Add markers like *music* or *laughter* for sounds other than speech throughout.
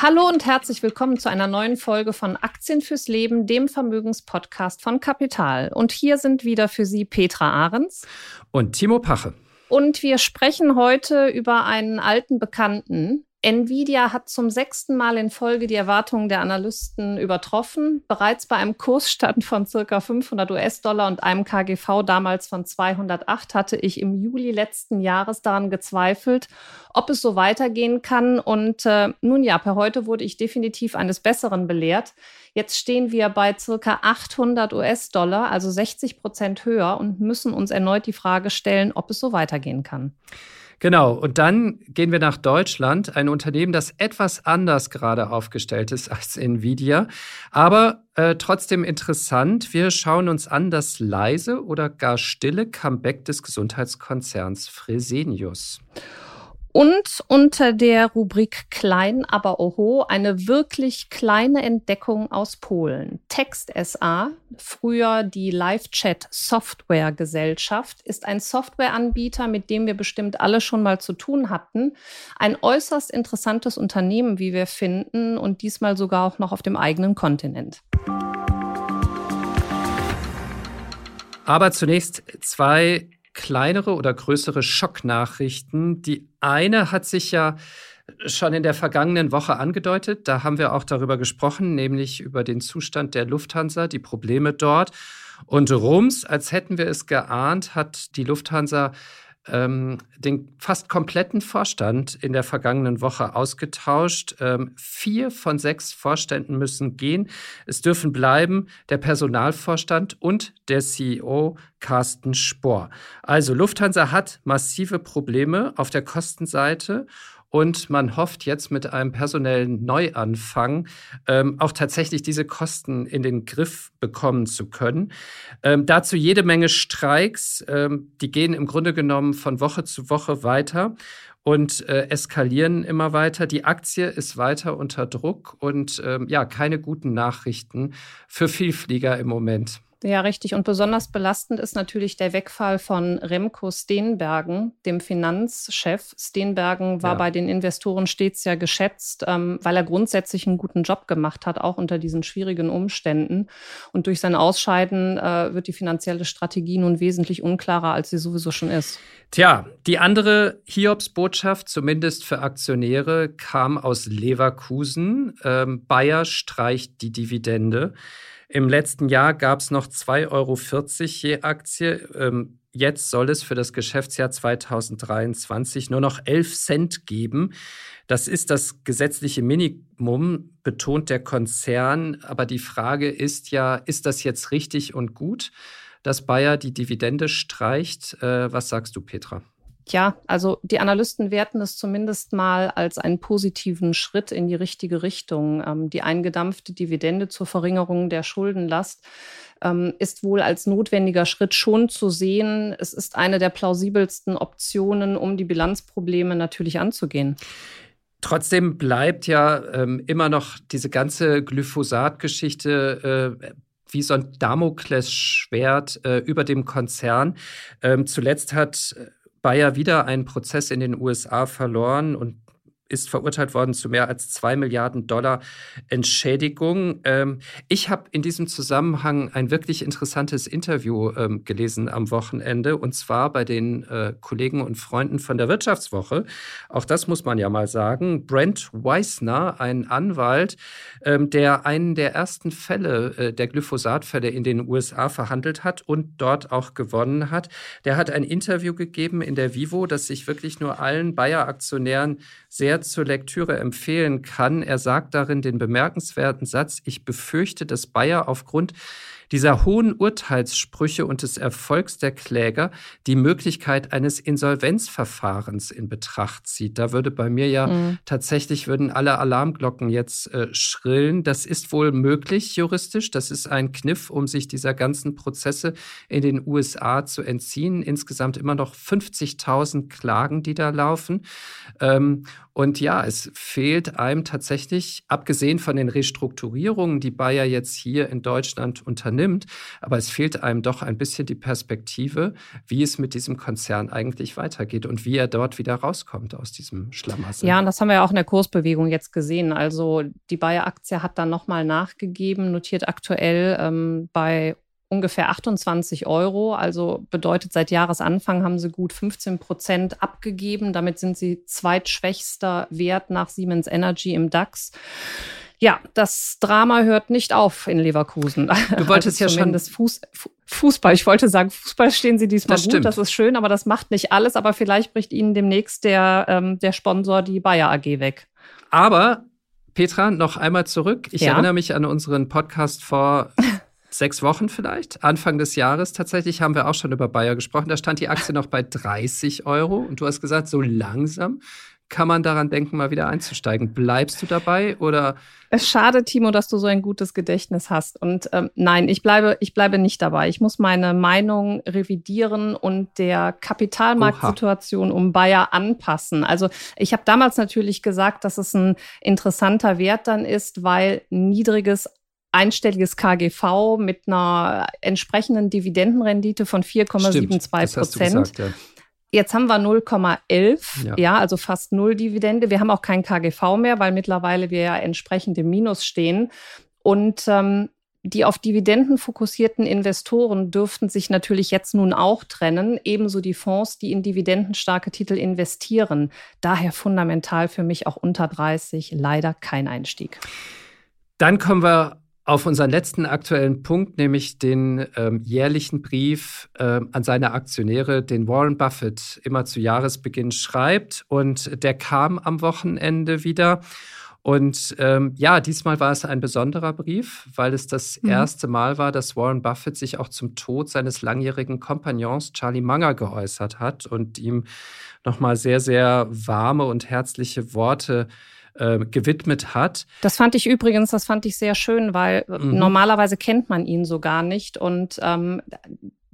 Hallo und herzlich willkommen zu einer neuen Folge von Aktien fürs Leben, dem Vermögenspodcast von Kapital. Und hier sind wieder für Sie Petra Ahrens und Timo Pache. Und wir sprechen heute über einen alten Bekannten, Nvidia hat zum sechsten Mal in Folge die Erwartungen der Analysten übertroffen. Bereits bei einem Kursstand von circa 500 US-Dollar und einem KGV damals von 208 hatte ich im Juli letzten Jahres daran gezweifelt, ob es so weitergehen kann. Und äh, nun ja, per heute wurde ich definitiv eines Besseren belehrt. Jetzt stehen wir bei circa 800 US-Dollar, also 60 Prozent höher und müssen uns erneut die Frage stellen, ob es so weitergehen kann. Genau, und dann gehen wir nach Deutschland, ein Unternehmen, das etwas anders gerade aufgestellt ist als Nvidia, aber äh, trotzdem interessant. Wir schauen uns an das leise oder gar stille Comeback des Gesundheitskonzerns Fresenius. Und unter der Rubrik Klein, aber oho, eine wirklich kleine Entdeckung aus Polen. Text SA, früher die Live-Chat Software Gesellschaft, ist ein Softwareanbieter, mit dem wir bestimmt alle schon mal zu tun hatten. Ein äußerst interessantes Unternehmen, wie wir finden, und diesmal sogar auch noch auf dem eigenen Kontinent. Aber zunächst zwei kleinere oder größere Schocknachrichten. Die eine hat sich ja schon in der vergangenen Woche angedeutet. Da haben wir auch darüber gesprochen, nämlich über den Zustand der Lufthansa, die Probleme dort. Und rums, als hätten wir es geahnt, hat die Lufthansa ähm, den fast kompletten Vorstand in der vergangenen Woche ausgetauscht. Ähm, vier von sechs Vorständen müssen gehen. Es dürfen bleiben der Personalvorstand und der CEO Carsten Spohr. Also Lufthansa hat massive Probleme auf der Kostenseite und man hofft jetzt mit einem personellen Neuanfang ähm, auch tatsächlich diese Kosten in den Griff bekommen zu können. Ähm, dazu jede Menge Streiks, ähm, die gehen im Grunde genommen von Woche zu Woche weiter und äh, eskalieren immer weiter. Die Aktie ist weiter unter Druck und ähm, ja, keine guten Nachrichten für Vielflieger im Moment. Ja, richtig. Und besonders belastend ist natürlich der Wegfall von Remco Steenbergen, dem Finanzchef. Steenbergen war ja. bei den Investoren stets ja geschätzt, ähm, weil er grundsätzlich einen guten Job gemacht hat, auch unter diesen schwierigen Umständen. Und durch sein Ausscheiden äh, wird die finanzielle Strategie nun wesentlich unklarer, als sie sowieso schon ist. Tja, die andere Hiobs-Botschaft, zumindest für Aktionäre, kam aus Leverkusen. Ähm, Bayer streicht die Dividende. Im letzten Jahr gab es noch 2,40 Euro je Aktie. Ähm, jetzt soll es für das Geschäftsjahr 2023 nur noch 11 Cent geben. Das ist das gesetzliche Minimum, betont der Konzern. Aber die Frage ist ja, ist das jetzt richtig und gut, dass Bayer die Dividende streicht? Äh, was sagst du, Petra? Ja, also die Analysten werten es zumindest mal als einen positiven Schritt in die richtige Richtung. Ähm, die eingedampfte Dividende zur Verringerung der Schuldenlast ähm, ist wohl als notwendiger Schritt schon zu sehen. Es ist eine der plausibelsten Optionen, um die Bilanzprobleme natürlich anzugehen. Trotzdem bleibt ja ähm, immer noch diese ganze Glyphosat-Geschichte äh, wie so ein Damoklesschwert äh, über dem Konzern. Ähm, zuletzt hat äh, Bayer wieder einen Prozess in den USA verloren und ist verurteilt worden zu mehr als zwei Milliarden Dollar Entschädigung. Ähm, ich habe in diesem Zusammenhang ein wirklich interessantes Interview ähm, gelesen am Wochenende und zwar bei den äh, Kollegen und Freunden von der Wirtschaftswoche. Auch das muss man ja mal sagen. Brent Weisner, ein Anwalt, ähm, der einen der ersten Fälle äh, der Glyphosatfälle in den USA verhandelt hat und dort auch gewonnen hat, der hat ein Interview gegeben in der Vivo, das sich wirklich nur allen Bayer-Aktionären sehr zur Lektüre empfehlen kann. Er sagt darin den bemerkenswerten Satz, ich befürchte, dass Bayer aufgrund dieser hohen Urteilssprüche und des Erfolgs der Kläger die Möglichkeit eines Insolvenzverfahrens in Betracht zieht. Da würde bei mir ja mhm. tatsächlich würden alle Alarmglocken jetzt äh, schrillen. Das ist wohl möglich juristisch. Das ist ein Kniff, um sich dieser ganzen Prozesse in den USA zu entziehen. Insgesamt immer noch 50.000 Klagen, die da laufen. Ähm, und ja, es fehlt einem tatsächlich, abgesehen von den Restrukturierungen, die Bayer jetzt hier in Deutschland unternimmt, aber es fehlt einem doch ein bisschen die Perspektive, wie es mit diesem Konzern eigentlich weitergeht und wie er dort wieder rauskommt aus diesem Schlamassel. Ja, und das haben wir ja auch in der Kursbewegung jetzt gesehen. Also die Bayer-Aktie hat dann nochmal nachgegeben, notiert aktuell ähm, bei ungefähr 28 Euro. Also bedeutet, seit Jahresanfang haben sie gut 15 Prozent abgegeben. Damit sind sie zweitschwächster Wert nach Siemens Energy im DAX. Ja, das Drama hört nicht auf in Leverkusen. Du *laughs* wolltest also ja schon das Fuß, Fußball. Ich wollte sagen, Fußball stehen sie diesmal das gut. Stimmt. Das ist schön, aber das macht nicht alles. Aber vielleicht bricht ihnen demnächst der, ähm, der Sponsor die Bayer AG weg. Aber Petra, noch einmal zurück. Ich ja. erinnere mich an unseren Podcast vor *laughs* sechs Wochen vielleicht, Anfang des Jahres tatsächlich, haben wir auch schon über Bayer gesprochen. Da stand die Aktie noch bei 30 Euro und du hast gesagt, so langsam kann man daran denken, mal wieder einzusteigen. Bleibst du dabei oder? Es schadet, Timo, dass du so ein gutes Gedächtnis hast. Und ähm, nein, ich bleibe, ich bleibe nicht dabei. Ich muss meine Meinung revidieren und der Kapitalmarktsituation Oha. um Bayer anpassen. Also ich habe damals natürlich gesagt, dass es ein interessanter Wert dann ist, weil niedriges einstelliges KGV mit einer entsprechenden Dividendenrendite von 4,72 Prozent. Ja. Jetzt haben wir 0,11, ja. ja. also fast null Dividende. Wir haben auch kein KGV mehr, weil mittlerweile wir ja entsprechend im Minus stehen. Und ähm, die auf Dividenden fokussierten Investoren dürften sich natürlich jetzt nun auch trennen, ebenso die Fonds, die in dividendenstarke Titel investieren. Daher fundamental für mich auch unter 30 leider kein Einstieg. Dann kommen wir auf unseren letzten aktuellen Punkt, nämlich den ähm, jährlichen Brief äh, an seine Aktionäre, den Warren Buffett immer zu Jahresbeginn schreibt. Und der kam am Wochenende wieder. Und ähm, ja, diesmal war es ein besonderer Brief, weil es das mhm. erste Mal war, dass Warren Buffett sich auch zum Tod seines langjährigen Kompagnons Charlie Munger geäußert hat und ihm nochmal sehr, sehr warme und herzliche Worte äh, äh, gewidmet hat. Das fand ich übrigens, das fand ich sehr schön, weil mhm. normalerweise kennt man ihn so gar nicht und ähm,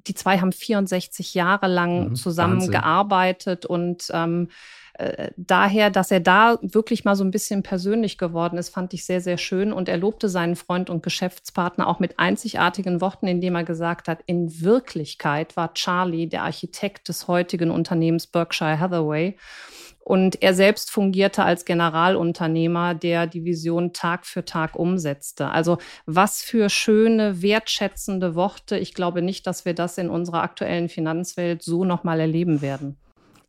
die zwei haben 64 Jahre lang mhm, zusammengearbeitet und ähm, äh, daher, dass er da wirklich mal so ein bisschen persönlich geworden ist, fand ich sehr, sehr schön. Und er lobte seinen Freund und Geschäftspartner auch mit einzigartigen Worten, indem er gesagt hat, in Wirklichkeit war Charlie der Architekt des heutigen Unternehmens Berkshire Hathaway. Und er selbst fungierte als Generalunternehmer, der die Vision Tag für Tag umsetzte. Also was für schöne, wertschätzende Worte. Ich glaube nicht, dass wir das in unserer aktuellen Finanzwelt so nochmal erleben werden.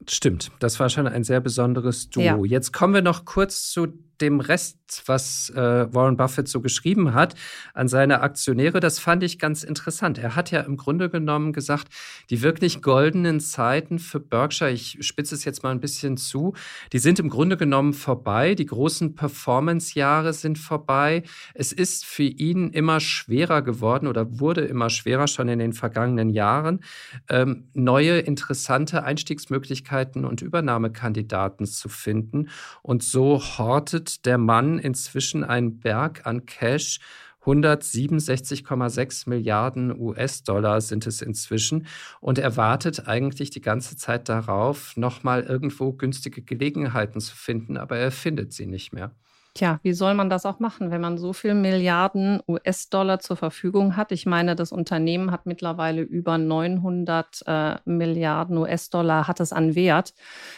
Stimmt, das war schon ein sehr besonderes Duo. Ja. Jetzt kommen wir noch kurz zu dem Rest, was äh, Warren Buffett so geschrieben hat an seine Aktionäre, das fand ich ganz interessant. Er hat ja im Grunde genommen gesagt, die wirklich goldenen Zeiten für Berkshire, ich spitze es jetzt mal ein bisschen zu, die sind im Grunde genommen vorbei. Die großen Performance-Jahre sind vorbei. Es ist für ihn immer schwerer geworden oder wurde immer schwerer schon in den vergangenen Jahren, ähm, neue interessante Einstiegsmöglichkeiten und Übernahmekandidaten zu finden. Und so hortet verwaltet der Mann inzwischen einen Berg an Cash. 167,6 Milliarden US-Dollar sind es inzwischen und er wartet eigentlich die ganze Zeit darauf, nochmal irgendwo günstige Gelegenheiten zu finden, aber er findet sie nicht mehr. Tja, wie soll man das auch machen, wenn man so viel Milliarden US-Dollar zur Verfügung hat? Ich meine, das Unternehmen hat mittlerweile über 900 äh, Milliarden US-Dollar hat es an Wert.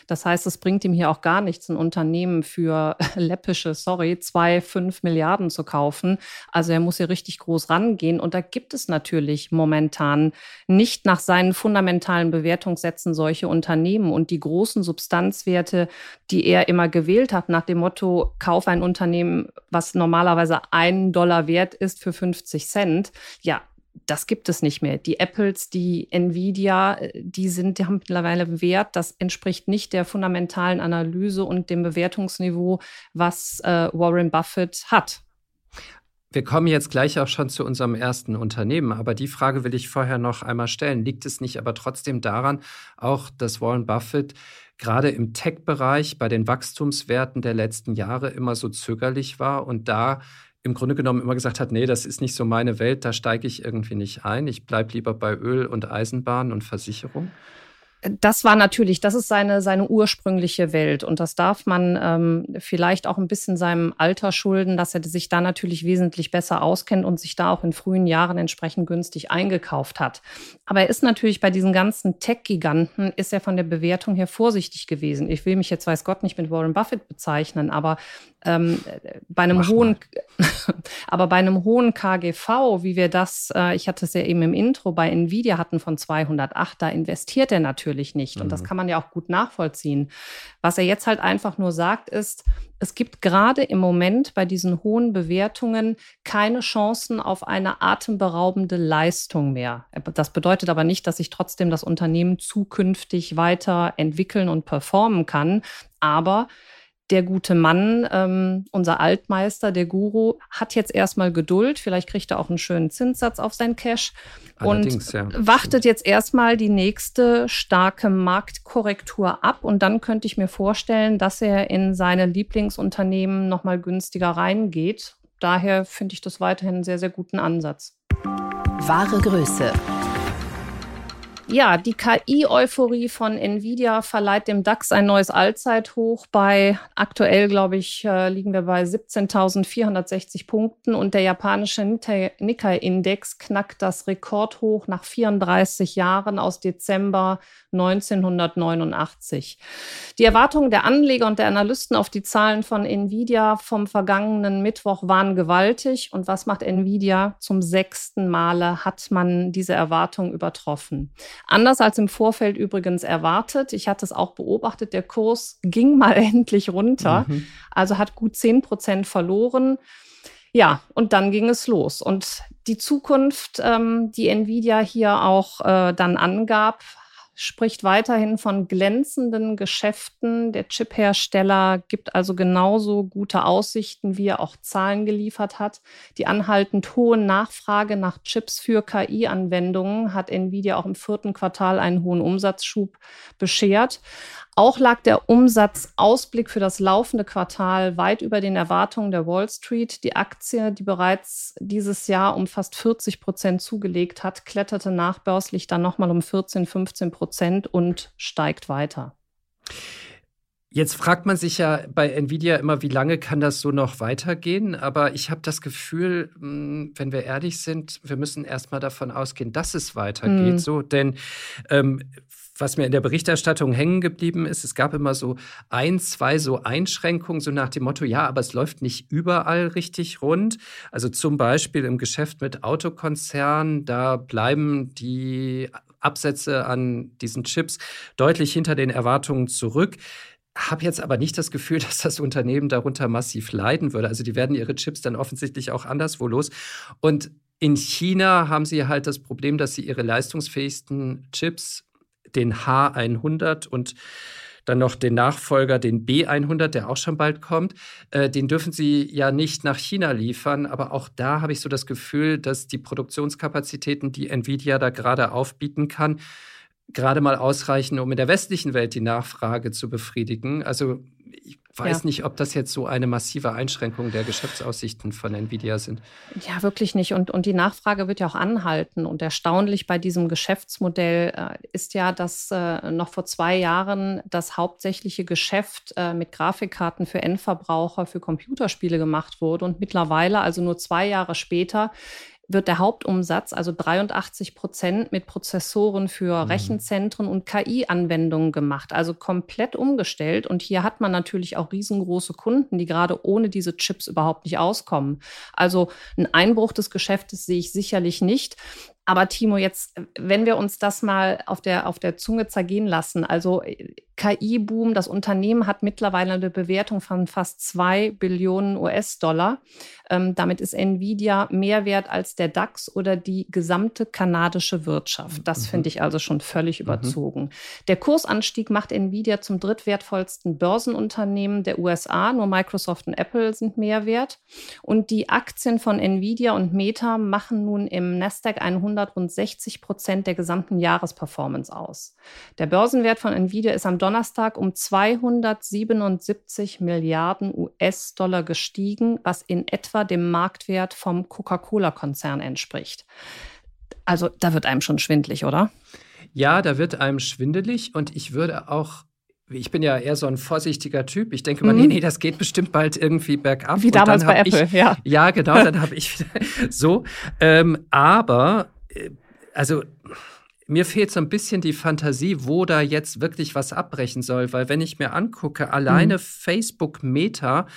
Das heißt, es bringt ihm hier auch gar nichts, ein Unternehmen für *laughs* läppische, sorry, zwei, fünf Milliarden zu kaufen. Also er muss hier richtig groß rangehen. Und da gibt es natürlich momentan nicht nach seinen fundamentalen Bewertungssätzen solche Unternehmen. Und die großen Substanzwerte, die er immer gewählt hat, nach dem Motto, kauf ein Unternehmen, was normalerweise einen Dollar wert ist für 50 Cent, ja, das gibt es nicht mehr. Die Apples, die Nvidia, die sind, die haben mittlerweile Wert, das entspricht nicht der fundamentalen Analyse und dem Bewertungsniveau, was äh, Warren Buffett hat. Wir kommen jetzt gleich auch schon zu unserem ersten Unternehmen, aber die Frage will ich vorher noch einmal stellen. Liegt es nicht aber trotzdem daran, auch dass Warren Buffett gerade im Tech-Bereich bei den Wachstumswerten der letzten Jahre immer so zögerlich war und da im Grunde genommen immer gesagt hat, nee, das ist nicht so meine Welt, da steige ich irgendwie nicht ein. Ich bleibe lieber bei Öl und Eisenbahn und Versicherung das war natürlich, das ist seine, seine ursprüngliche Welt. Und das darf man ähm, vielleicht auch ein bisschen seinem Alter schulden, dass er sich da natürlich wesentlich besser auskennt und sich da auch in frühen Jahren entsprechend günstig eingekauft hat. Aber er ist natürlich bei diesen ganzen Tech-Giganten, ist er von der Bewertung her vorsichtig gewesen. Ich will mich jetzt, weiß Gott, nicht mit Warren Buffett bezeichnen, aber ähm, bei einem Mach hohen, *laughs* aber bei einem hohen KGV, wie wir das, äh, ich hatte es ja eben im Intro bei Nvidia hatten von 208, da investiert er natürlich nicht. Mhm. Und das mhm. kann man ja auch gut nachvollziehen. Was er jetzt halt einfach nur sagt, ist, es gibt gerade im Moment bei diesen hohen Bewertungen keine Chancen auf eine atemberaubende Leistung mehr. Das bedeutet aber nicht, dass sich trotzdem das Unternehmen zukünftig weiter entwickeln und performen kann. Aber der gute Mann, ähm, unser Altmeister, der Guru, hat jetzt erstmal Geduld. Vielleicht kriegt er auch einen schönen Zinssatz auf sein Cash und ja. wartet jetzt erstmal die nächste starke Marktkorrektur ab. Und dann könnte ich mir vorstellen, dass er in seine Lieblingsunternehmen nochmal günstiger reingeht. Daher finde ich das weiterhin einen sehr, sehr guten Ansatz. Wahre Größe. Ja, die KI-Euphorie von Nvidia verleiht dem DAX ein neues Allzeithoch. Bei aktuell, glaube ich, äh, liegen wir bei 17.460 Punkten und der japanische Nikkei-Index knackt das Rekordhoch nach 34 Jahren aus Dezember 1989. Die Erwartungen der Anleger und der Analysten auf die Zahlen von Nvidia vom vergangenen Mittwoch waren gewaltig. Und was macht Nvidia? Zum sechsten Male hat man diese Erwartung übertroffen. Anders als im Vorfeld übrigens erwartet. Ich hatte es auch beobachtet, der Kurs ging mal *laughs* endlich runter. Mhm. Also hat gut 10 Prozent verloren. Ja, und dann ging es los. Und die Zukunft, ähm, die Nvidia hier auch äh, dann angab, spricht weiterhin von glänzenden Geschäften. Der Chiphersteller gibt also genauso gute Aussichten, wie er auch Zahlen geliefert hat. Die anhaltend hohe Nachfrage nach Chips für KI-Anwendungen hat Nvidia auch im vierten Quartal einen hohen Umsatzschub beschert. Auch lag der Umsatzausblick für das laufende Quartal weit über den Erwartungen der Wall Street. Die Aktie, die bereits dieses Jahr um fast 40 Prozent zugelegt hat, kletterte nachbörslich dann nochmal um 14, 15 Prozent und steigt weiter. Jetzt fragt man sich ja bei Nvidia immer, wie lange kann das so noch weitergehen? Aber ich habe das Gefühl, hm, wenn wir ehrlich sind, wir müssen erstmal davon ausgehen, dass es weitergeht. Mhm. So, denn ähm, was mir in der Berichterstattung hängen geblieben ist, es gab immer so ein, zwei so Einschränkungen, so nach dem Motto, ja, aber es läuft nicht überall richtig rund. Also zum Beispiel im Geschäft mit Autokonzernen, da bleiben die Absätze an diesen Chips deutlich hinter den Erwartungen zurück habe jetzt aber nicht das Gefühl, *laughs* dass das Unternehmen darunter massiv leiden würde. Also die werden ihre Chips dann offensichtlich auch anderswo los. Und in China haben sie halt das Problem, dass sie ihre leistungsfähigsten Chips den H100 und dann noch den Nachfolger, den B100, der auch schon bald kommt. Äh, den dürfen sie ja nicht nach China liefern. Aber auch da habe ich so das Gefühl, dass die Produktionskapazitäten, die Nvidia da gerade aufbieten kann, gerade mal ausreichen, um in der westlichen Welt die Nachfrage zu befriedigen. Also ich weiß ja. nicht, ob das jetzt so eine massive Einschränkung der Geschäftsaussichten von Nvidia sind. Ja, wirklich nicht. Und, und die Nachfrage wird ja auch anhalten. Und erstaunlich bei diesem Geschäftsmodell äh, ist ja, dass äh, noch vor zwei Jahren das hauptsächliche Geschäft äh, mit Grafikkarten für Endverbraucher, für Computerspiele gemacht wurde. Und mittlerweile, also nur zwei Jahre später, wird der Hauptumsatz, also 83 Prozent, mit Prozessoren für mhm. Rechenzentren und KI-Anwendungen gemacht. Also komplett umgestellt. Und hier hat man natürlich auch riesengroße Kunden, die gerade ohne diese Chips überhaupt nicht auskommen. Also ein Einbruch des Geschäftes sehe ich sicherlich nicht. Aber Timo, jetzt, wenn wir uns das mal auf der, auf der Zunge zergehen lassen, also äh, KI-Boom, das Unternehmen hat mittlerweile eine Bewertung von fast zwei Billionen US-Dollar. Ähm, damit ist Nvidia mehr wert als der DAX oder die gesamte kanadische Wirtschaft. Das mhm. finde ich also schon völlig mhm. überzogen. Der Kursanstieg macht Nvidia zum drittwertvollsten Börsenunternehmen der USA. Nur Microsoft und Apple sind mehr wert. Und die Aktien von Nvidia und Meta machen nun im Nasdaq 100 rund 60 Prozent der gesamten Jahresperformance aus. Der Börsenwert von Nvidia ist am Donnerstag um 277 Milliarden US-Dollar gestiegen, was in etwa dem Marktwert vom Coca-Cola-Konzern entspricht. Also da wird einem schon schwindlig, oder? Ja, da wird einem schwindelig und ich würde auch ich bin ja eher so ein vorsichtiger Typ. Ich denke mal, mhm. nee, nee, das geht bestimmt bald irgendwie bergab. Wie damals bei Apple, ich, ja. Ja, genau, dann habe ich wieder *laughs* so. Ähm, aber, also mir fehlt so ein bisschen die Fantasie, wo da jetzt wirklich was abbrechen soll, weil wenn ich mir angucke, alleine mhm. Facebook Meta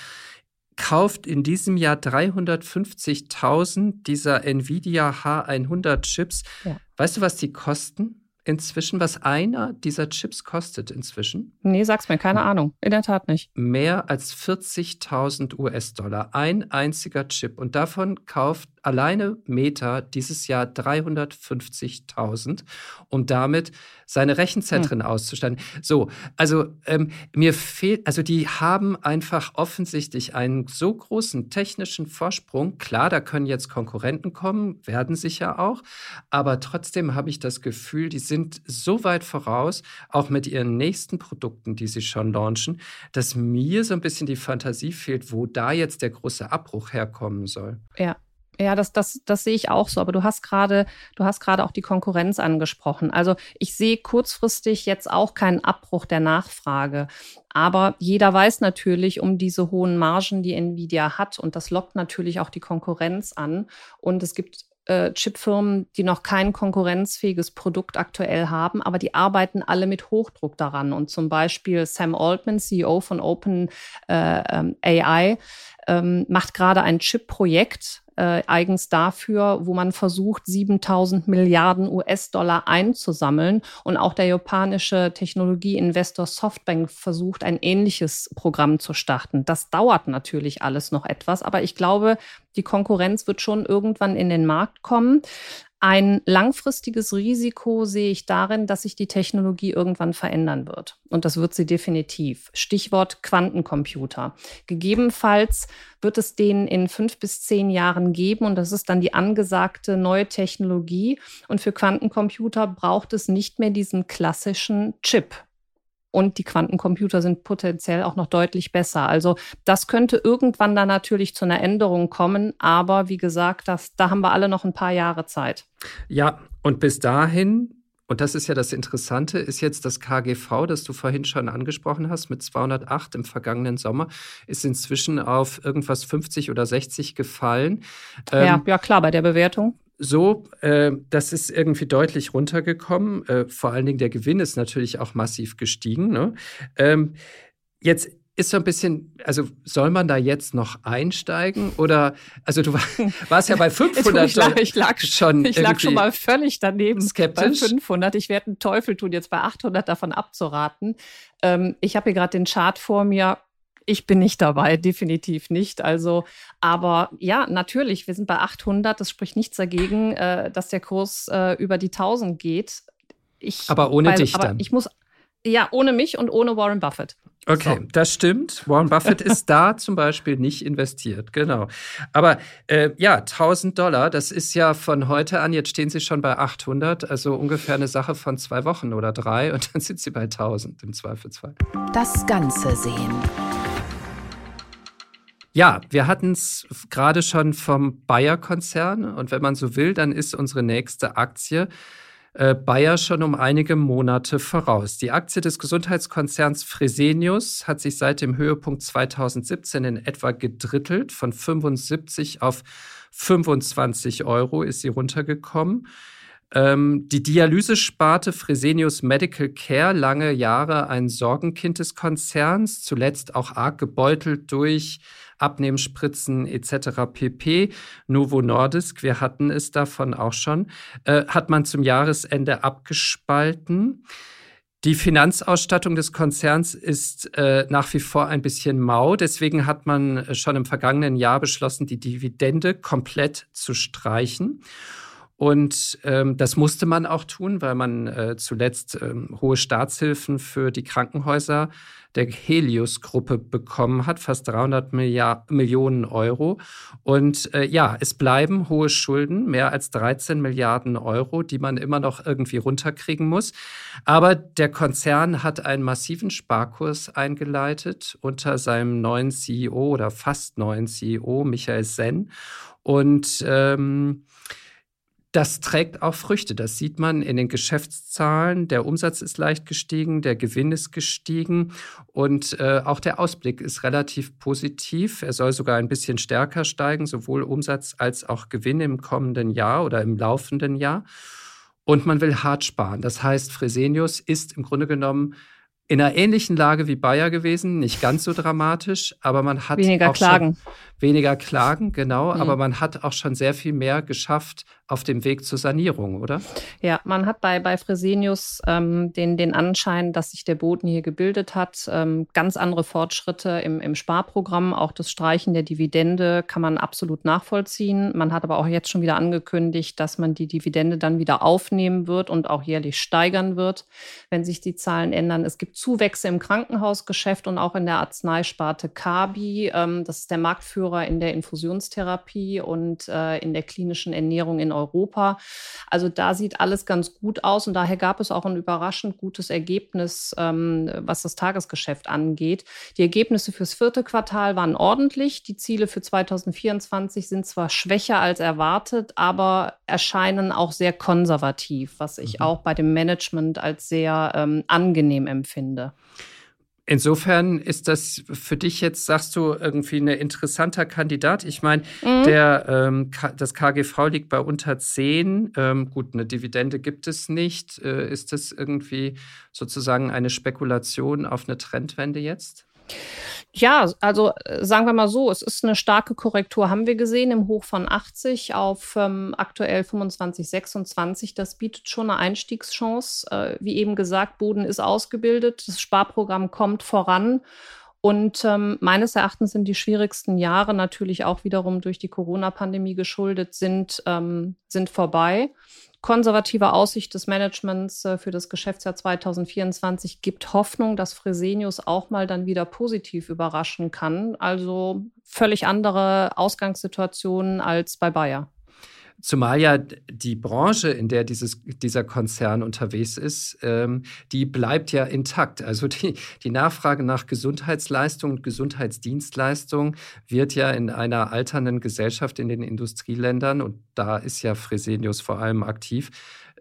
kauft in diesem Jahr 350.000 dieser Nvidia H100 Chips. Ja. Weißt du, was die kosten? Inzwischen, was einer dieser Chips kostet inzwischen? Nee, sag's mir, keine Ahnung. In der Tat nicht. Mehr als 40.000 US-Dollar. Ein einziger Chip. Und davon kauft alleine Meta dieses Jahr 350.000, um damit seine Rechenzentren hm. auszustatten. So, also ähm, mir fehlt, also die haben einfach offensichtlich einen so großen technischen Vorsprung. Klar, da können jetzt Konkurrenten kommen, werden sicher auch, aber trotzdem habe ich das Gefühl, die sind so weit voraus, auch mit ihren nächsten Produkten, die sie schon launchen, dass mir so ein bisschen die Fantasie fehlt, wo da jetzt der große Abbruch herkommen soll. Ja, ja, das, das, das sehe ich auch so. Aber du hast gerade, du hast gerade auch die Konkurrenz angesprochen. Also ich sehe kurzfristig jetzt auch keinen Abbruch der Nachfrage. Aber jeder weiß natürlich um diese hohen Margen, die Nvidia hat. Und das lockt natürlich auch die Konkurrenz an. Und es gibt äh, Chipfirmen, die noch kein konkurrenzfähiges Produkt aktuell haben, aber die arbeiten alle mit Hochdruck daran. Und zum Beispiel Sam Altman, CEO von Open äh, ähm, AI, ähm, macht gerade ein Chip-Projekt, äh, eigens dafür, wo man versucht, 7000 Milliarden US-Dollar einzusammeln. Und auch der japanische Technologieinvestor Softbank versucht, ein ähnliches Programm zu starten. Das dauert natürlich alles noch etwas, aber ich glaube, die Konkurrenz wird schon irgendwann in den Markt kommen. Ein langfristiges Risiko sehe ich darin, dass sich die Technologie irgendwann verändern wird. Und das wird sie definitiv. Stichwort Quantencomputer. Gegebenenfalls wird es den in fünf bis zehn Jahren geben und das ist dann die angesagte neue Technologie. Und für Quantencomputer braucht es nicht mehr diesen klassischen Chip, und die Quantencomputer sind potenziell auch noch deutlich besser. Also das könnte irgendwann dann natürlich zu einer Änderung kommen, aber wie gesagt, das, da haben wir alle noch ein paar Jahre Zeit. Ja, und bis dahin und das ist ja das Interessante, ist jetzt das KGV, das du vorhin schon angesprochen hast, mit 208 im vergangenen Sommer, ist inzwischen auf irgendwas 50 oder 60 gefallen. Ja, ähm, ja klar, bei der Bewertung so, äh, das ist irgendwie deutlich runtergekommen. Äh, vor allen Dingen der Gewinn ist natürlich auch massiv gestiegen. Ne? Ähm, jetzt ist so ein bisschen, also soll man da jetzt noch einsteigen oder, also du *laughs* warst ja bei 500 ich, lag, ich lag schon, ich lag schon mal völlig daneben skeptisch. bei 500. Ich werde einen Teufel tun, jetzt bei 800 davon abzuraten. Ähm, ich habe hier gerade den Chart vor mir ich bin nicht dabei, definitiv nicht. Also, aber ja, natürlich, wir sind bei 800. Das spricht nichts dagegen, äh, dass der Kurs äh, über die 1000 geht. Ich, aber ohne weil, dich aber dann. Ich muss, ja, ohne mich und ohne Warren Buffett. Okay, so. das stimmt. Warren Buffett ist da *laughs* zum Beispiel nicht investiert, genau. Aber äh, ja, 1000 Dollar, das ist ja von heute an, jetzt stehen Sie schon bei 800, also ungefähr eine Sache von zwei Wochen oder drei und dann *laughs* sind Sie bei 1000 im Zweifelsfall. Das Ganze sehen. Ja, wir hatten es gerade schon vom Bayer-Konzern und wenn man so will, dann ist unsere nächste Aktie äh, Bayer schon um einige Monate voraus. Die Aktie des Gesundheitskonzerns Fresenius hat sich seit dem Höhepunkt 2017 in etwa gedrittelt. Von 75 auf 25 Euro ist sie runtergekommen. Ähm, die Dialysesparte Fresenius Medical Care, lange Jahre ein Sorgenkind des Konzerns, zuletzt auch arg gebeutelt durch Abnehmspritzen etc. pp. Novo Nordisk, wir hatten es davon auch schon, äh, hat man zum Jahresende abgespalten. Die Finanzausstattung des Konzerns ist äh, nach wie vor ein bisschen mau. Deswegen hat man schon im vergangenen Jahr beschlossen, die Dividende komplett zu streichen. Und ähm, das musste man auch tun, weil man äh, zuletzt ähm, hohe Staatshilfen für die Krankenhäuser der Helios-Gruppe bekommen hat, fast 300 Milliard Millionen Euro. Und äh, ja, es bleiben hohe Schulden, mehr als 13 Milliarden Euro, die man immer noch irgendwie runterkriegen muss. Aber der Konzern hat einen massiven Sparkurs eingeleitet unter seinem neuen CEO oder fast neuen CEO, Michael Senn. Und ähm, das trägt auch Früchte. Das sieht man in den Geschäftszahlen. Der Umsatz ist leicht gestiegen, der Gewinn ist gestiegen und äh, auch der Ausblick ist relativ positiv. Er soll sogar ein bisschen stärker steigen, sowohl Umsatz als auch Gewinn im kommenden Jahr oder im laufenden Jahr. Und man will hart sparen. Das heißt, Fresenius ist im Grunde genommen in einer ähnlichen Lage wie Bayer gewesen, nicht ganz so dramatisch, aber man hat weniger Klagen. weniger Klagen, genau, mhm. aber man hat auch schon sehr viel mehr geschafft auf dem Weg zur Sanierung, oder? Ja, man hat bei, bei Fresenius ähm, den, den Anschein, dass sich der Boden hier gebildet hat. Ähm, ganz andere Fortschritte im, im Sparprogramm, auch das Streichen der Dividende kann man absolut nachvollziehen. Man hat aber auch jetzt schon wieder angekündigt, dass man die Dividende dann wieder aufnehmen wird und auch jährlich steigern wird, wenn sich die Zahlen ändern. Es gibt Zuwächse im Krankenhausgeschäft und auch in der Arzneisparte Kabi. Ähm, das ist der Marktführer in der Infusionstherapie und äh, in der klinischen Ernährung in Europa. Also da sieht alles ganz gut aus und daher gab es auch ein überraschend gutes Ergebnis, ähm, was das Tagesgeschäft angeht. Die Ergebnisse fürs vierte Quartal waren ordentlich. Die Ziele für 2024 sind zwar schwächer als erwartet, aber erscheinen auch sehr konservativ, was ich mhm. auch bei dem Management als sehr ähm, angenehm empfinde. Insofern ist das für dich jetzt, sagst du, irgendwie ein interessanter Kandidat. Ich meine, mhm. der, ähm, das KGV liegt bei unter 10. Ähm, gut, eine Dividende gibt es nicht. Äh, ist das irgendwie sozusagen eine Spekulation auf eine Trendwende jetzt? Ja, also äh, sagen wir mal so, es ist eine starke Korrektur, haben wir gesehen, im Hoch von 80 auf ähm, aktuell 25, 26. Das bietet schon eine Einstiegschance. Äh, wie eben gesagt, Boden ist ausgebildet, das Sparprogramm kommt voran. Und ähm, meines Erachtens sind die schwierigsten Jahre natürlich auch wiederum durch die Corona-Pandemie geschuldet, sind, ähm, sind vorbei konservative Aussicht des Managements äh, für das Geschäftsjahr 2024 gibt Hoffnung, dass Fresenius auch mal dann wieder positiv überraschen kann. Also völlig andere Ausgangssituationen als bei Bayer. Zumal ja die Branche, in der dieses, dieser Konzern unterwegs ist, ähm, die bleibt ja intakt. Also die, die Nachfrage nach Gesundheitsleistung und Gesundheitsdienstleistung wird ja in einer alternden Gesellschaft in den Industrieländern, und da ist ja Fresenius vor allem aktiv,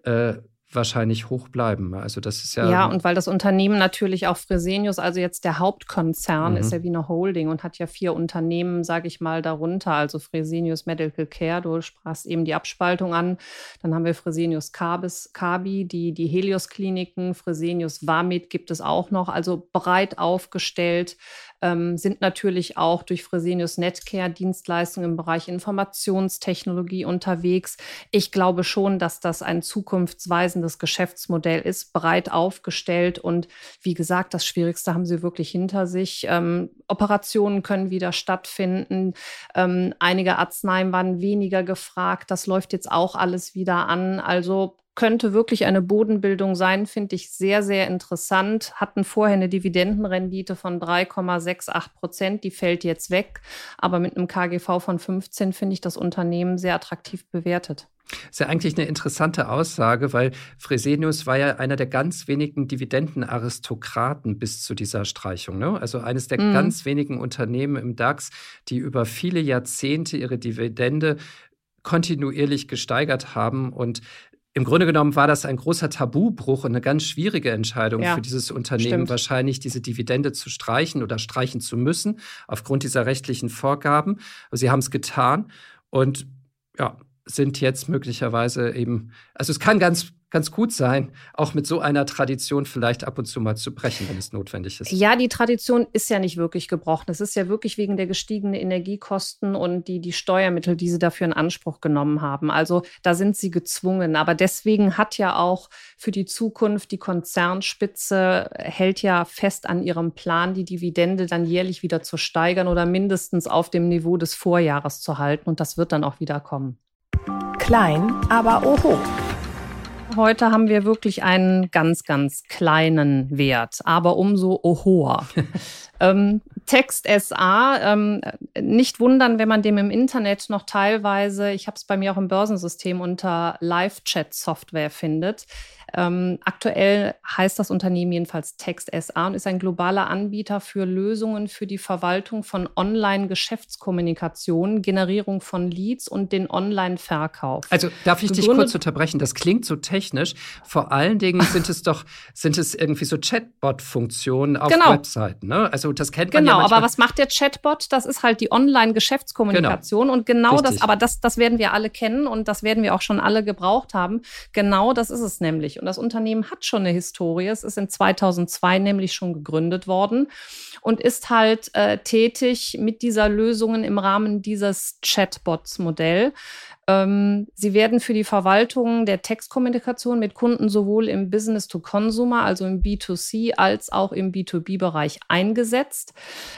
äh, wahrscheinlich hoch bleiben. Also das ist ja. Ja, und weil das Unternehmen natürlich auch Fresenius, also jetzt der Hauptkonzern, mhm. ist ja wie eine Holding und hat ja vier Unternehmen, sage ich mal, darunter. Also Fresenius Medical Care, du sprachst eben die Abspaltung an. Dann haben wir Fresenius Cabis, Kabi, die, die Helios-Kliniken, Fresenius Vamit gibt es auch noch, also breit aufgestellt ähm, sind natürlich auch durch Fresenius Netcare Dienstleistungen im Bereich Informationstechnologie unterwegs. Ich glaube schon, dass das ein zukunftsweisendes Geschäftsmodell ist, breit aufgestellt und wie gesagt, das Schwierigste haben sie wirklich hinter sich. Ähm, Operationen können wieder stattfinden. Ähm, einige Arzneien waren weniger gefragt. Das läuft jetzt auch alles wieder an. Also könnte wirklich eine Bodenbildung sein, finde ich sehr, sehr interessant. Hatten vorher eine Dividendenrendite von 3,68 Prozent, die fällt jetzt weg. Aber mit einem KGV von 15 finde ich das Unternehmen sehr attraktiv bewertet. Das ist ja eigentlich eine interessante Aussage, weil Fresenius war ja einer der ganz wenigen Dividendenaristokraten bis zu dieser Streichung. Ne? Also eines der mm. ganz wenigen Unternehmen im DAX, die über viele Jahrzehnte ihre Dividende kontinuierlich gesteigert haben und im Grunde genommen war das ein großer Tabubruch und eine ganz schwierige Entscheidung ja, für dieses Unternehmen, stimmt. wahrscheinlich diese Dividende zu streichen oder streichen zu müssen, aufgrund dieser rechtlichen Vorgaben. Aber sie haben es getan. Und ja, sind jetzt möglicherweise eben, also es kann ganz ganz gut sein, auch mit so einer Tradition vielleicht ab und zu mal zu brechen, wenn es notwendig ist. Ja, die Tradition ist ja nicht wirklich gebrochen. Es ist ja wirklich wegen der gestiegenen Energiekosten und die, die Steuermittel, die sie dafür in Anspruch genommen haben. Also da sind sie gezwungen. Aber deswegen hat ja auch für die Zukunft die Konzernspitze hält ja fest an ihrem Plan, die Dividende dann jährlich wieder zu steigern oder mindestens auf dem Niveau des Vorjahres zu halten. Und das wird dann auch wieder kommen. Klein, aber oho. Heute haben wir wirklich einen ganz, ganz kleinen Wert, aber umso hoher. *laughs* ähm, Text SA, ähm, nicht wundern, wenn man dem im Internet noch teilweise, ich habe es bei mir auch im Börsensystem unter Live-Chat-Software findet. Ähm, aktuell heißt das Unternehmen jedenfalls Text SA und ist ein globaler Anbieter für Lösungen für die Verwaltung von Online-Geschäftskommunikation, Generierung von Leads und den Online-Verkauf. Also darf ich dich kurz unterbrechen? Das klingt so technisch. Vor allen Dingen sind es doch, *laughs* sind es irgendwie so Chatbot-Funktionen auf genau. Webseiten. Ne? Also das kennt man genau, ja Genau, aber was macht der Chatbot? Das ist halt die Online-Geschäftskommunikation genau. und genau Richtig. das, aber das, das werden wir alle kennen und das werden wir auch schon alle gebraucht haben. Genau das ist es nämlich. Und das Unternehmen hat schon eine Historie. Es ist in 2002 nämlich schon gegründet worden und ist halt äh, tätig mit dieser Lösungen im Rahmen dieses Chatbots-Modell. Ähm, sie werden für die Verwaltung der Textkommunikation mit Kunden sowohl im Business-to-Consumer, also im B2C, als auch im B2B-Bereich eingesetzt.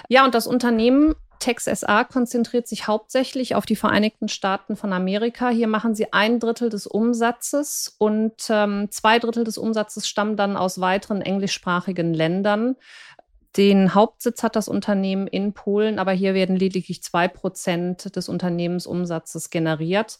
Ja, und das Unternehmen Tex SA konzentriert sich hauptsächlich auf die Vereinigten Staaten von Amerika. Hier machen sie ein Drittel des Umsatzes und ähm, zwei Drittel des Umsatzes stammen dann aus weiteren englischsprachigen Ländern. Den Hauptsitz hat das Unternehmen in Polen, aber hier werden lediglich zwei Prozent des Unternehmensumsatzes generiert.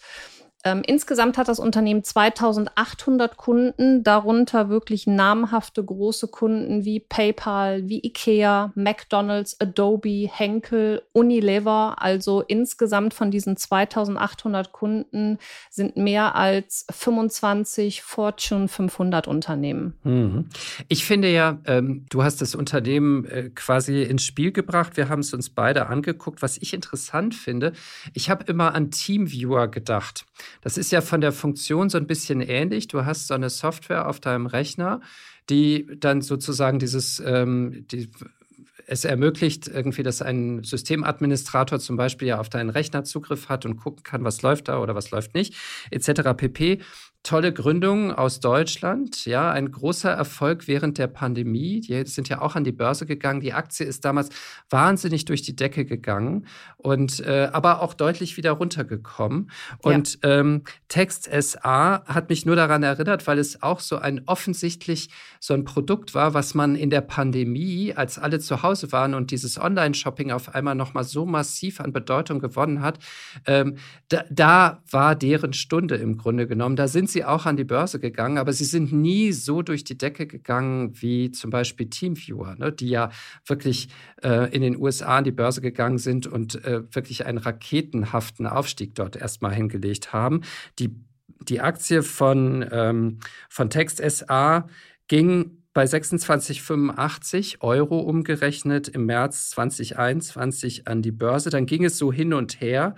Ähm, insgesamt hat das Unternehmen 2800 Kunden, darunter wirklich namhafte große Kunden wie PayPal, wie Ikea, McDonald's, Adobe, Henkel, Unilever. Also insgesamt von diesen 2800 Kunden sind mehr als 25 Fortune 500 Unternehmen. Mhm. Ich finde ja, ähm, du hast das Unternehmen äh, quasi ins Spiel gebracht. Wir haben es uns beide angeguckt. Was ich interessant finde, ich habe immer an Teamviewer gedacht. Das ist ja von der Funktion so ein bisschen ähnlich. Du hast so eine Software auf deinem Rechner, die dann sozusagen dieses, ähm, die, es ermöglicht irgendwie, dass ein Systemadministrator zum Beispiel ja auf deinen Rechner Zugriff hat und gucken kann, was läuft da oder was läuft nicht, etc. pp tolle Gründung aus Deutschland, ja, ein großer Erfolg während der Pandemie. Die sind ja auch an die Börse gegangen. Die Aktie ist damals wahnsinnig durch die Decke gegangen und äh, aber auch deutlich wieder runtergekommen. Und ja. ähm, Text SA hat mich nur daran erinnert, weil es auch so ein offensichtlich so ein Produkt war, was man in der Pandemie, als alle zu Hause waren und dieses Online-Shopping auf einmal noch mal so massiv an Bedeutung gewonnen hat, ähm, da, da war deren Stunde im Grunde genommen. Da sind sie auch an die Börse gegangen, aber sie sind nie so durch die Decke gegangen wie zum Beispiel Teamviewer, ne, die ja wirklich äh, in den USA an die Börse gegangen sind und äh, wirklich einen raketenhaften Aufstieg dort erstmal hingelegt haben. Die, die Aktie von, ähm, von Text SA ging bei 26,85 Euro umgerechnet im März 2021 an die Börse. Dann ging es so hin und her.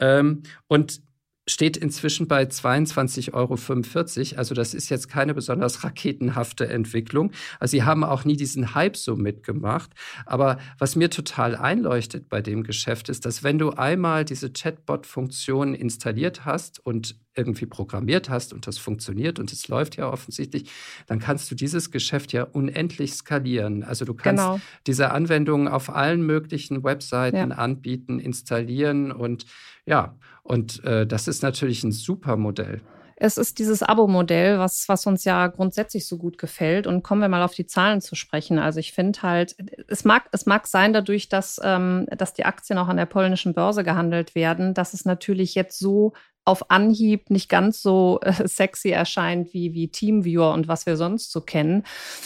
Ähm, und steht inzwischen bei 22,45 Euro. Also das ist jetzt keine besonders raketenhafte Entwicklung. Also sie haben auch nie diesen Hype so mitgemacht. Aber was mir total einleuchtet bei dem Geschäft ist, dass wenn du einmal diese Chatbot-Funktion installiert hast und irgendwie programmiert hast und das funktioniert und es läuft ja offensichtlich, dann kannst du dieses Geschäft ja unendlich skalieren. Also du kannst genau. diese Anwendungen auf allen möglichen Webseiten ja. anbieten, installieren und ja, und äh, das ist natürlich ein super Modell. Es ist dieses Abo-Modell, was, was uns ja grundsätzlich so gut gefällt. Und kommen wir mal auf die Zahlen zu sprechen. Also ich finde halt, es mag, es mag sein dadurch, dass, ähm, dass die Aktien auch an der polnischen Börse gehandelt werden, dass es natürlich jetzt so auf Anhieb nicht ganz so äh, sexy erscheint wie, wie Teamviewer und was wir sonst so kennen.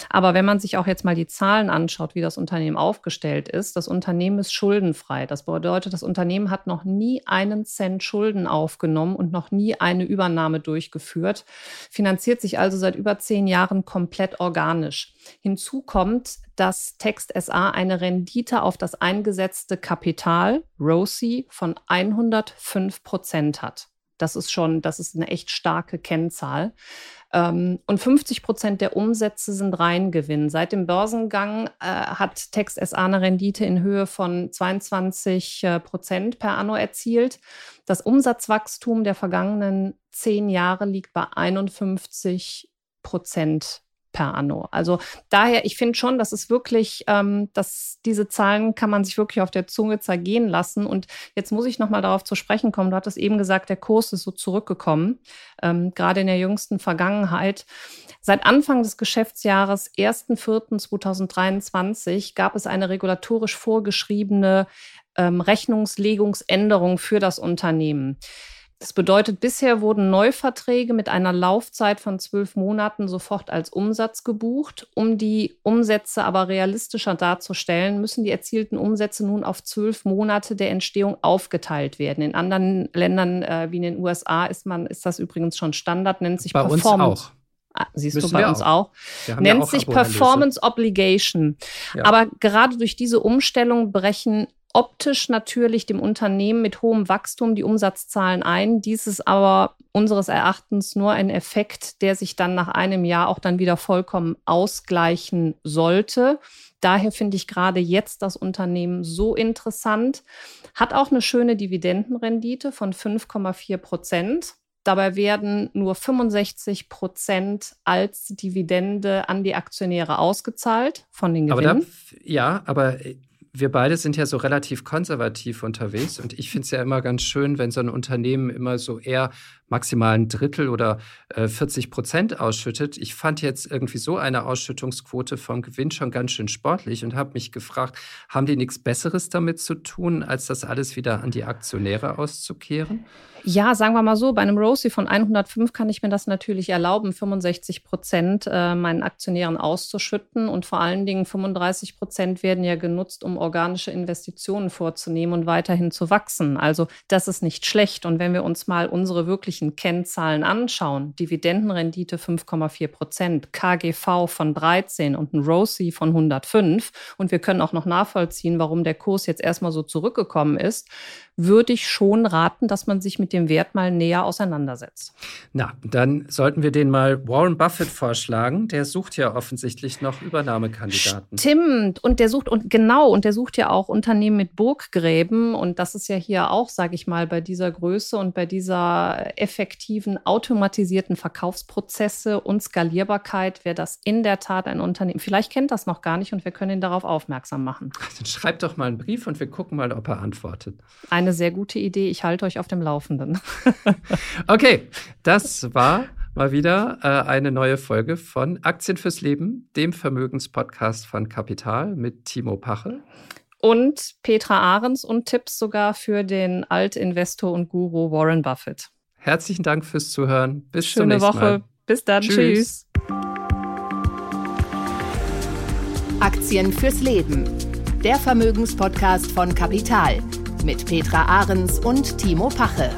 Aber wenn man sich auch jetzt mal die Zahlen anschaut, wie das Unternehmen aufgestellt ist, das Unternehmen ist schuldenfrei. Das bedeutet, das Unternehmen hat noch nie einen Cent Schulden aufgenommen und noch nie eine Übernahme durchgeführt, finanziert sich also seit über zehn Jahren komplett organisch. Hinzu kommt, dass Text SA eine Rendite auf das eingesetzte Kapital, ROSI, von 105 Prozent hat. Das ist schon, das ist eine echt starke Kennzahl. Ähm, und 50 Prozent der Umsätze sind Reingewinn. Seit dem Börsengang äh, hat Text SA eine Rendite in Höhe von 22 äh, Prozent per Anno erzielt. Das Umsatzwachstum der vergangenen zehn Jahre liegt bei 51 Prozent per anno. Also daher, ich finde schon, dass es wirklich, ähm, dass diese Zahlen kann man sich wirklich auf der Zunge zergehen lassen. Und jetzt muss ich nochmal darauf zu sprechen kommen. Du hattest eben gesagt, der Kurs ist so zurückgekommen, ähm, gerade in der jüngsten Vergangenheit. Seit Anfang des Geschäftsjahres 1.4.2023 gab es eine regulatorisch vorgeschriebene ähm, Rechnungslegungsänderung für das Unternehmen. Das bedeutet, bisher wurden Neuverträge mit einer Laufzeit von zwölf Monaten sofort als Umsatz gebucht. Um die Umsätze aber realistischer darzustellen, müssen die erzielten Umsätze nun auf zwölf Monate der Entstehung aufgeteilt werden. In anderen Ländern äh, wie in den USA ist man, ist das übrigens schon Standard, nennt sich bei Performance. Uns auch. Ah, siehst Müssen du bei uns auch. auch. Nennt ja auch sich Performance Obligation. Ja. Aber gerade durch diese Umstellung brechen optisch natürlich dem Unternehmen mit hohem Wachstum die Umsatzzahlen ein. Dies ist aber unseres Erachtens nur ein Effekt, der sich dann nach einem Jahr auch dann wieder vollkommen ausgleichen sollte. Daher finde ich gerade jetzt das Unternehmen so interessant. Hat auch eine schöne Dividendenrendite von 5,4 Prozent. Dabei werden nur 65 Prozent als Dividende an die Aktionäre ausgezahlt von den Gewinnen. Aber da, ja, aber wir beide sind ja so relativ konservativ unterwegs und ich finde es ja immer ganz schön, wenn so ein Unternehmen immer so eher maximal ein Drittel oder äh, 40 Prozent ausschüttet. Ich fand jetzt irgendwie so eine Ausschüttungsquote vom Gewinn schon ganz schön sportlich und habe mich gefragt, haben die nichts Besseres damit zu tun, als das alles wieder an die Aktionäre auszukehren? Ja, sagen wir mal so, bei einem Rosie von 105 kann ich mir das natürlich erlauben, 65 Prozent äh, meinen Aktionären auszuschütten. Und vor allen Dingen 35 Prozent werden ja genutzt, um organische Investitionen vorzunehmen und weiterhin zu wachsen. Also das ist nicht schlecht. Und wenn wir uns mal unsere wirklichen Kennzahlen anschauen, Dividendenrendite 5,4 Prozent, KGV von 13 und ein Rosie von 105, und wir können auch noch nachvollziehen, warum der Kurs jetzt erstmal so zurückgekommen ist, würde ich schon raten, dass man sich mit dem Wert mal näher auseinandersetzt. Na, dann sollten wir den mal Warren Buffett vorschlagen. Der sucht ja offensichtlich noch Übernahmekandidaten. Stimmt. Und der sucht, und genau, und der sucht ja auch Unternehmen mit Burggräben. Und das ist ja hier auch, sage ich mal, bei dieser Größe und bei dieser effektiven, automatisierten Verkaufsprozesse und Skalierbarkeit wäre das in der Tat ein Unternehmen. Vielleicht kennt das noch gar nicht und wir können ihn darauf aufmerksam machen. Dann schreibt doch mal einen Brief und wir gucken mal, ob er antwortet. Ein eine sehr gute Idee. Ich halte euch auf dem Laufenden. *laughs* okay, das war mal wieder äh, eine neue Folge von Aktien fürs Leben, dem Vermögenspodcast von Kapital mit Timo Pache. Und Petra Ahrens und Tipps sogar für den Altinvestor und Guru Warren Buffett. Herzlichen Dank fürs Zuhören. Bis Schöne zum nächsten Woche. Mal. Bis dann. Tschüss. Tschüss. Aktien fürs Leben. Der Vermögenspodcast von Kapital mit Petra Ahrens und Timo Pache.